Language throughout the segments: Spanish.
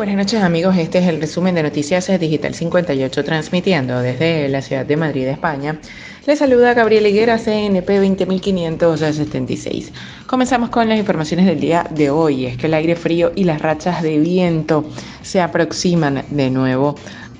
Buenas noches amigos, este es el resumen de Noticias Digital 58 transmitiendo desde la ciudad de Madrid, España. Les saluda Gabriel Higuera, CNP 20576. Comenzamos con las informaciones del día de hoy. Es que el aire frío y las rachas de viento se aproximan de nuevo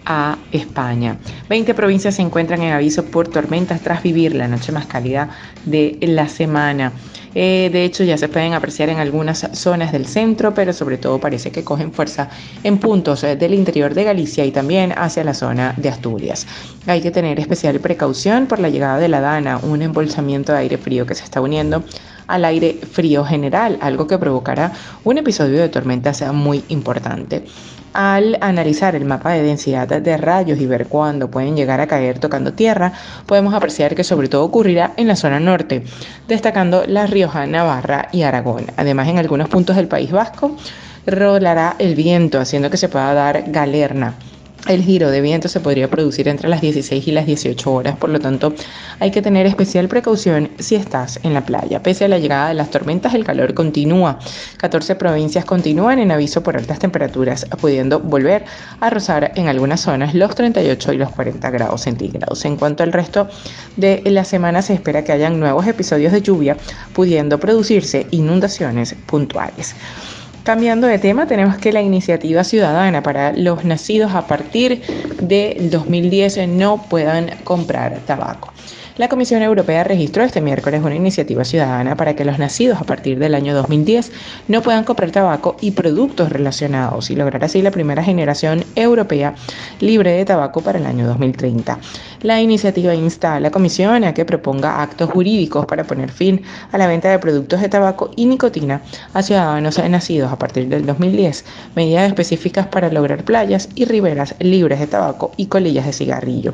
a España. 20 provincias se encuentran en aviso por tormentas tras vivir la noche más cálida de la semana. Eh, de hecho, ya se pueden apreciar en algunas zonas del centro, pero sobre todo parece que cogen fuerza en puntos eh, del interior de Galicia y también hacia la zona de Asturias. Hay que tener especial precaución por la llegada de la Dana, un embolsamiento de aire frío que se está uniendo al aire frío general, algo que provocará un episodio de tormentas muy importante. Al analizar el mapa de densidad de rayos y ver cuándo pueden llegar a caer tocando tierra, podemos apreciar que sobre todo ocurrirá en la zona norte, destacando La Rioja, Navarra y Aragón. Además, en algunos puntos del País Vasco rolará el viento, haciendo que se pueda dar galerna el giro de viento se podría producir entre las 16 y las 18 horas, por lo tanto hay que tener especial precaución si estás en la playa. Pese a la llegada de las tormentas, el calor continúa. 14 provincias continúan en aviso por altas temperaturas, pudiendo volver a rozar en algunas zonas los 38 y los 40 grados centígrados. En cuanto al resto de la semana, se espera que hayan nuevos episodios de lluvia, pudiendo producirse inundaciones puntuales. Cambiando de tema, tenemos que la iniciativa ciudadana para los nacidos a partir del 2010 no puedan comprar tabaco. La Comisión Europea registró este miércoles una iniciativa ciudadana para que los nacidos a partir del año 2010 no puedan comprar tabaco y productos relacionados y lograr así la primera generación europea libre de tabaco para el año 2030. La iniciativa insta a la Comisión a que proponga actos jurídicos para poner fin a la venta de productos de tabaco y nicotina a ciudadanos nacidos a partir del 2010, medidas específicas para lograr playas y riberas libres de tabaco y colillas de cigarrillo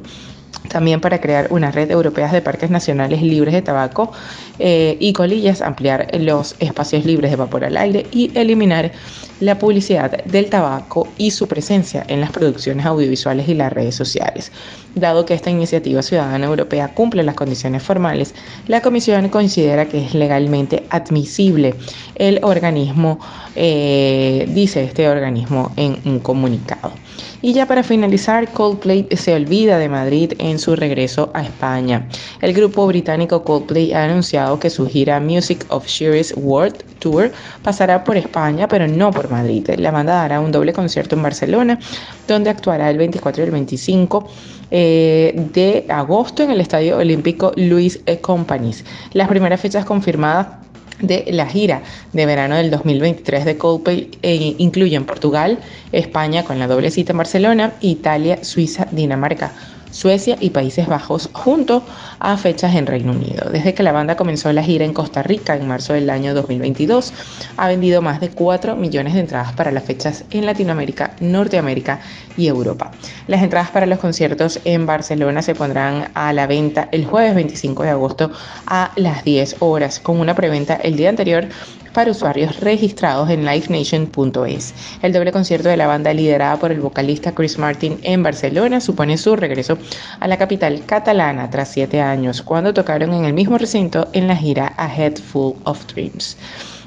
también para crear una red europea de parques nacionales libres de tabaco eh, y colillas, ampliar los espacios libres de vapor al aire y eliminar la publicidad del tabaco y su presencia en las producciones audiovisuales y las redes sociales. Dado que esta iniciativa ciudadana europea cumple las condiciones formales, la Comisión considera que es legalmente admisible. El organismo, eh, dice este organismo en un comunicado. Y ya para finalizar, Coldplay se olvida de Madrid en su regreso a España. El grupo británico Coldplay ha anunciado que su gira Music of Sheer's World Tour pasará por España, pero no por Madrid. La banda dará un doble concierto en Barcelona, donde actuará el 24 y el 25 eh, de agosto en el Estadio Olímpico Luis. Companys. Las primeras fechas confirmadas de la gira de verano del 2023 de Coldplay eh, incluyen Portugal, España con la doble cita en Barcelona, Italia, Suiza, Dinamarca. Suecia y Países Bajos, junto a fechas en Reino Unido. Desde que la banda comenzó la gira en Costa Rica en marzo del año 2022, ha vendido más de 4 millones de entradas para las fechas en Latinoamérica, Norteamérica y Europa. Las entradas para los conciertos en Barcelona se pondrán a la venta el jueves 25 de agosto a las 10 horas, con una preventa el día anterior para usuarios registrados en livenation.es. El doble concierto de la banda liderada por el vocalista Chris Martin en Barcelona supone su regreso a la capital catalana tras siete años, cuando tocaron en el mismo recinto en la gira A Head Full of Dreams.